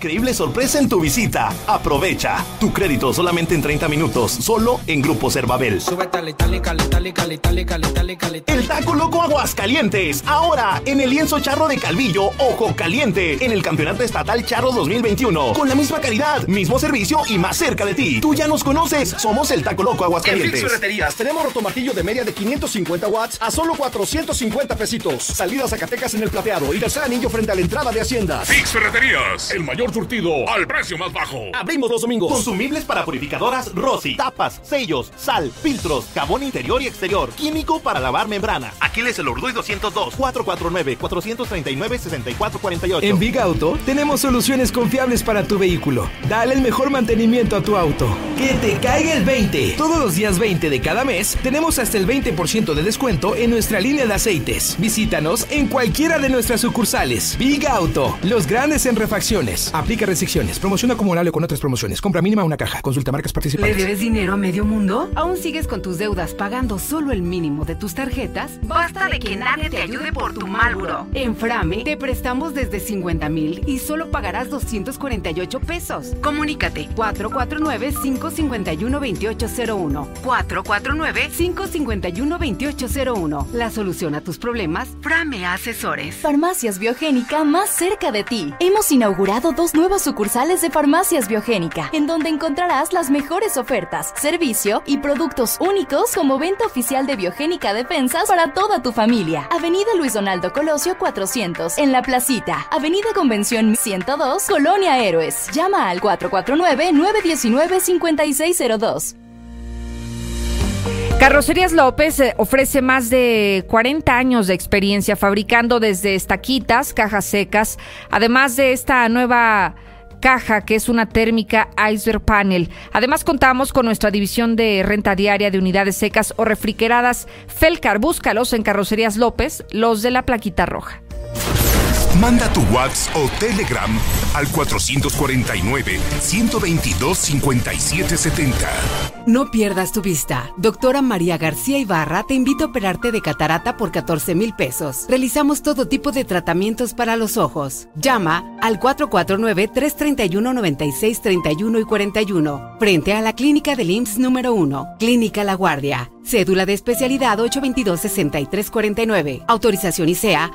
Increíble sorpresa en tu visita. Aprovecha tu crédito solamente en 30 minutos, solo en Grupo Cervabel. El taco loco Aguascalientes, ahora en el lienzo charro de Calvillo, Ojo Caliente, en el Campeonato Estatal Charro 2021, con la misma calidad, mismo servicio y más cerca de ti. Tú ya nos conoces, somos el taco loco En Aguascalientes. Fix Ferreterías tenemos rotomartillo de media de 550 watts a solo 450 pesitos. Salida a Zacatecas en el plateado y tercer anillo frente a la entrada de Haciendas. Fix Ferreterías, el mayor surtido al precio más bajo. Abrimos los domingos. Consumibles para purificadoras Rossi, tapas, sellos, sal, filtros, jabón interior y exterior, químico para lavar membranas. Aquiles el Urduy 202 449 439 6448. En Big Auto tenemos soluciones confiables para tu vehículo. Dale el mejor mantenimiento a tu auto. Que te caiga el 20. Todos los días 20 de cada mes tenemos hasta el 20% de descuento en nuestra línea de aceites. Visítanos en cualquiera de nuestras sucursales. Big Auto, los grandes en refacciones. Aplica restricciones. Promoción acumulable con otras promociones. Compra mínima una caja. Consulta marcas ¿Le participantes. debes dinero a medio mundo? ¿Aún sigues con tus deudas pagando solo el mínimo de tus tarjetas? Basta de que nadie te ayude por tu mal buro. En Frame te prestamos desde 50 mil y solo pagarás 248 pesos. Comunícate 449-551-2801. 449-551-2801. La solución a tus problemas, Frame Asesores. Farmacias Biogénica más cerca de ti. Hemos inaugurado dos nuevas sucursales de Farmacias Biogénica, en donde encontrarás las mejores ofertas, servicio y productos únicos como venta oficial de Biogénica Defensas para toda tu familia. Avenida Luis Donaldo Colosio 400, en La Placita. Avenida Convención 102, Colonia Héroes. Llama al 449-919-5602. Carrocerías López eh, ofrece más de 40 años de experiencia fabricando desde estaquitas, cajas secas, además de esta nueva caja que es una térmica Iceberg Panel. Además contamos con nuestra división de renta diaria de unidades secas o refrigeradas Felcar. Búscalos en Carrocerías López, los de la plaquita roja. Manda tu WhatsApp o Telegram al 449-122-5770. No pierdas tu vista. Doctora María García Ibarra te invita a operarte de catarata por 14 mil pesos. Realizamos todo tipo de tratamientos para los ojos. Llama al 449-331-9631 y 41, frente a la clínica del IMSS número 1, Clínica La Guardia. Cédula de especialidad 822-6349. Autorización ICEA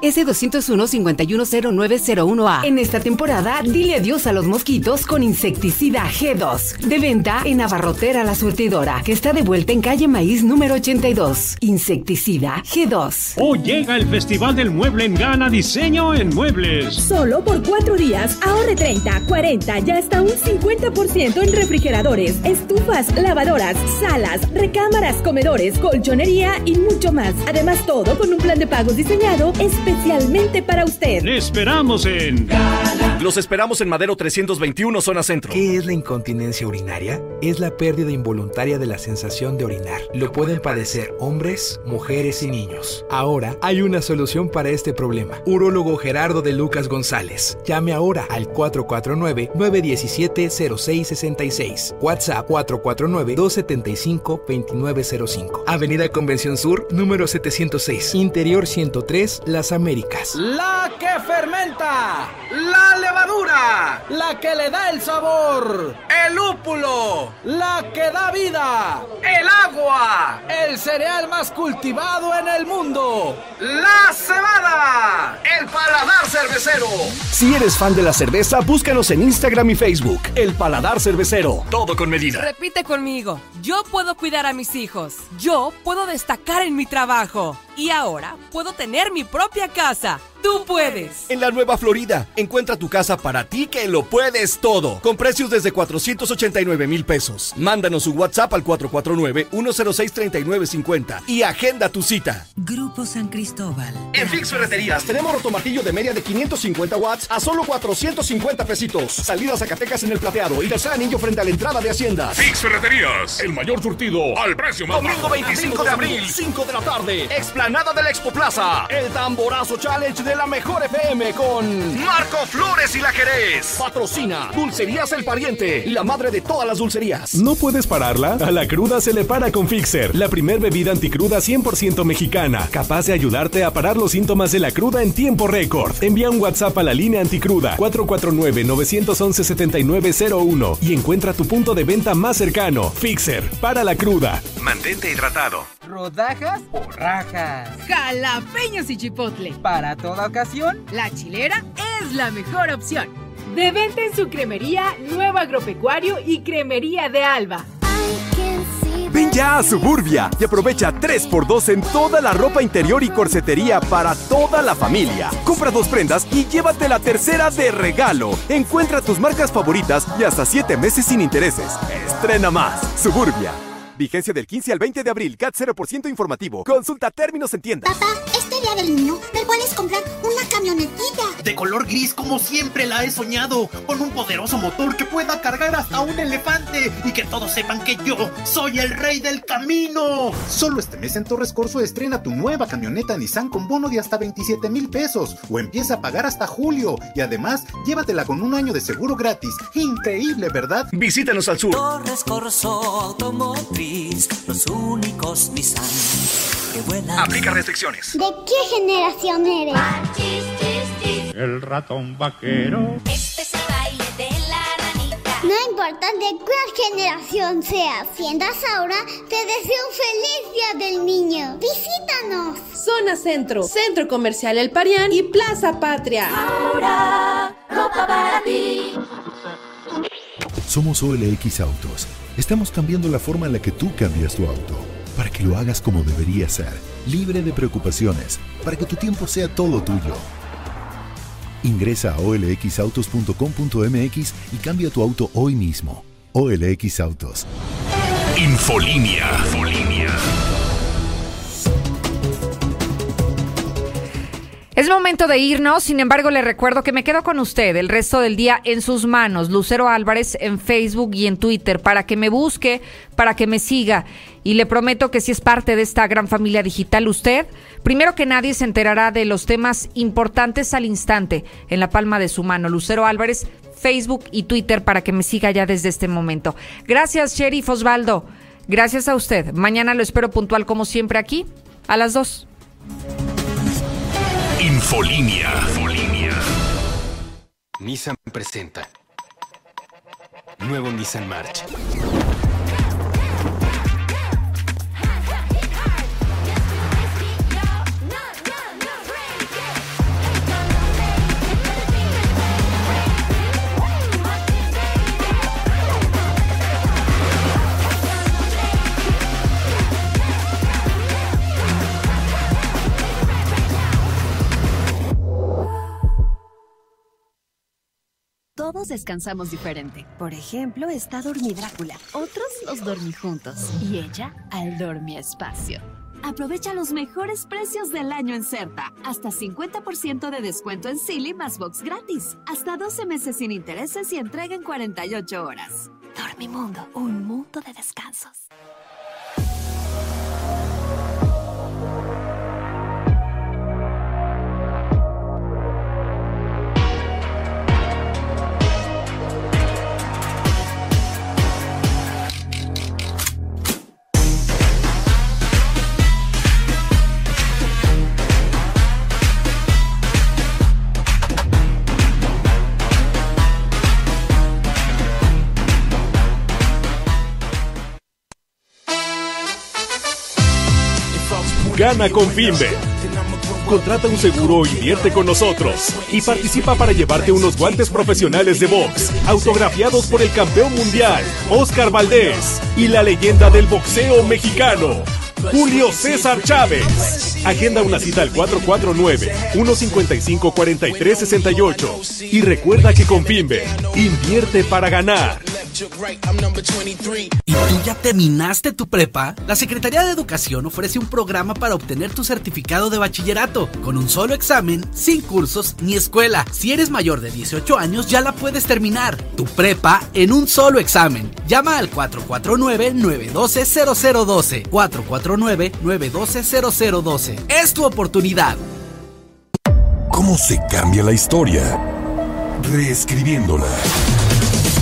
S201-510901A. En esta temporada, dile adiós a los mosquitos con insecticida G2. De venta en Abarrotera La Surtidora, que está de vuelta en calle Maíz número 82. Insecticida G2. Hoy llega el Festival del Mueble en Gana Diseño en Muebles. Solo por cuatro días, ahorre 30, 40, ya hasta un 50% en refrigeradores, estufas, lavadoras, salas, recámaras, comedores colchonería y mucho más. Además, todo con un plan de pagos diseñado especialmente para usted. Esperamos en Los esperamos en Madero 321, zona centro. ¿Qué es la incontinencia urinaria? Es la pérdida involuntaria de la sensación de orinar. Lo pueden padecer hombres, mujeres y niños. Ahora hay una solución para este problema. Urólogo Gerardo de Lucas González. Llame ahora al 449-917-0666. WhatsApp 449-275-2905. Avenida Convención Sur, número 706, Interior 103, Las Américas. La que fermenta, la levadura, la que le da el sabor, el lúpulo, la que da vida, el agua, el cereal más cultivado en el mundo, la cebada, el paladar cervecero. Si eres fan de la cerveza, búscanos en Instagram y Facebook. El Paladar Cervecero. Todo con medida. Repite conmigo. Yo puedo cuidar a mis hijos. Yo puedo destacar en mi trabajo. Y ahora puedo tener mi propia casa. Tú puedes. En la Nueva Florida, encuentra tu casa para ti que lo puedes todo. Con precios desde 489 mil pesos. Mándanos su WhatsApp al 449-106-3950 y agenda tu cita. Grupo San Cristóbal. En Fix Ferreterías tenemos rotomartillo de media de 550 watts a solo 450 pesitos. Salida Zacatecas en el plateado y tercer anillo frente a la entrada de Hacienda. Fix Ferreterías, el mayor surtido al precio más Domingo bajo. 25 de abril, 5 de la tarde, explanada del Expo Plaza. El tamborazo challenge de la mejor FM con Marco Flores y la Jerez. Patrocina Dulcerías El Pariente, la madre de todas las dulcerías. ¿No puedes pararla? A la cruda se le para con Fixer, la primer bebida anticruda 100% mexicana, capaz de ayudarte a parar los síntomas de la cruda en tiempo récord. Envía un WhatsApp a la línea anticruda 449-911-7901 y encuentra tu punto de venta más cercano. Fixer, para la cruda. Mantente hidratado. ¿Rodajas o rajas? Jalapeños y chipotle. Para toda ocasión, La chilera es la mejor opción. De venta en su cremería Nuevo Agropecuario y Cremería de Alba. Ven ya a Suburbia y aprovecha 3x2 en toda la ropa interior y corsetería para toda la familia. Compra dos prendas y llévate la tercera de regalo. Encuentra tus marcas favoritas y hasta 7 meses sin intereses. Estrena más. Suburbia. Vigencia del 15 al 20 de abril. CAT 0% informativo. Consulta términos en tienda. Este del niño me puedes comprar una camionetita. De color gris como siempre la he soñado, con un poderoso motor que pueda cargar hasta un elefante y que todos sepan que yo soy el rey del camino. Solo este mes en Torres Corso estrena tu nueva camioneta Nissan con bono de hasta 27 mil pesos o empieza a pagar hasta julio y además llévatela con un año de seguro gratis. Increíble, ¿verdad? Visítanos al sur. Torres Corso Automotriz, los únicos Nissan que vuelan. Aplica restricciones. ¿De qué generación eres? El ratón vaquero. Este es el baile de la ranita. No importa de cuál generación seas, si andas ahora, te deseo un feliz día del niño. Visítanos. Zona Centro, Centro Comercial El Parián y Plaza Patria. Ahora, ropa para ti. Somos OLX Autos. Estamos cambiando la forma en la que tú cambias tu auto, para que lo hagas como debería ser, libre de preocupaciones, para que tu tiempo sea todo tuyo. Ingresa a olxautos.com.mx y cambia tu auto hoy mismo. OLX Autos. Infolínea. Es momento de irnos, sin embargo le recuerdo que me quedo con usted el resto del día en sus manos, Lucero Álvarez en Facebook y en Twitter, para que me busque, para que me siga. Y le prometo que si es parte de esta gran familia digital, usted, primero que nadie, se enterará de los temas importantes al instante en la palma de su mano. Lucero Álvarez, Facebook y Twitter, para que me siga ya desde este momento. Gracias, Sheriff Osvaldo. Gracias a usted. Mañana lo espero puntual como siempre aquí, a las 2. Infolínea. Nissan presenta. Nuevo Nissan March. Descansamos diferente. Por ejemplo, está Dormidrácula. Otros los dormijuntos. Y ella al dormiespacio. Aprovecha los mejores precios del año en Certa. Hasta 50% de descuento en Silly más box gratis. Hasta 12 meses sin intereses y entrega en 48 horas. Dormimundo, un mundo de descansos. Gana con Finbe. Contrata un seguro o invierte con nosotros y participa para llevarte unos guantes profesionales de box, autografiados por el campeón mundial, Oscar Valdés, y la leyenda del boxeo mexicano, Julio César Chávez. Agenda una cita al 449-155-4368. Y recuerda que con Finbe, invierte para ganar. ¿Y tú ya terminaste tu prepa? La Secretaría de Educación ofrece un programa para obtener tu certificado de bachillerato, con un solo examen, sin cursos ni escuela. Si eres mayor de 18 años, ya la puedes terminar. Tu prepa en un solo examen. Llama al 449-912-0012. 449-912-0012. Es tu oportunidad. ¿Cómo se cambia la historia? Reescribiéndola.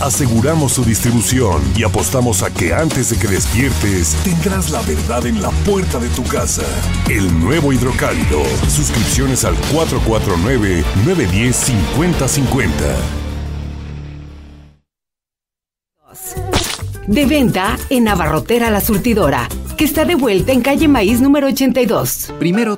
Aseguramos su distribución y apostamos a que antes de que despiertes tendrás la verdad en la puerta de tu casa. El nuevo hidrocálido. Suscripciones al 449-910-5050. De venta en Abarrotera La Surtidora, que está de vuelta en calle Maíz número 82. Primero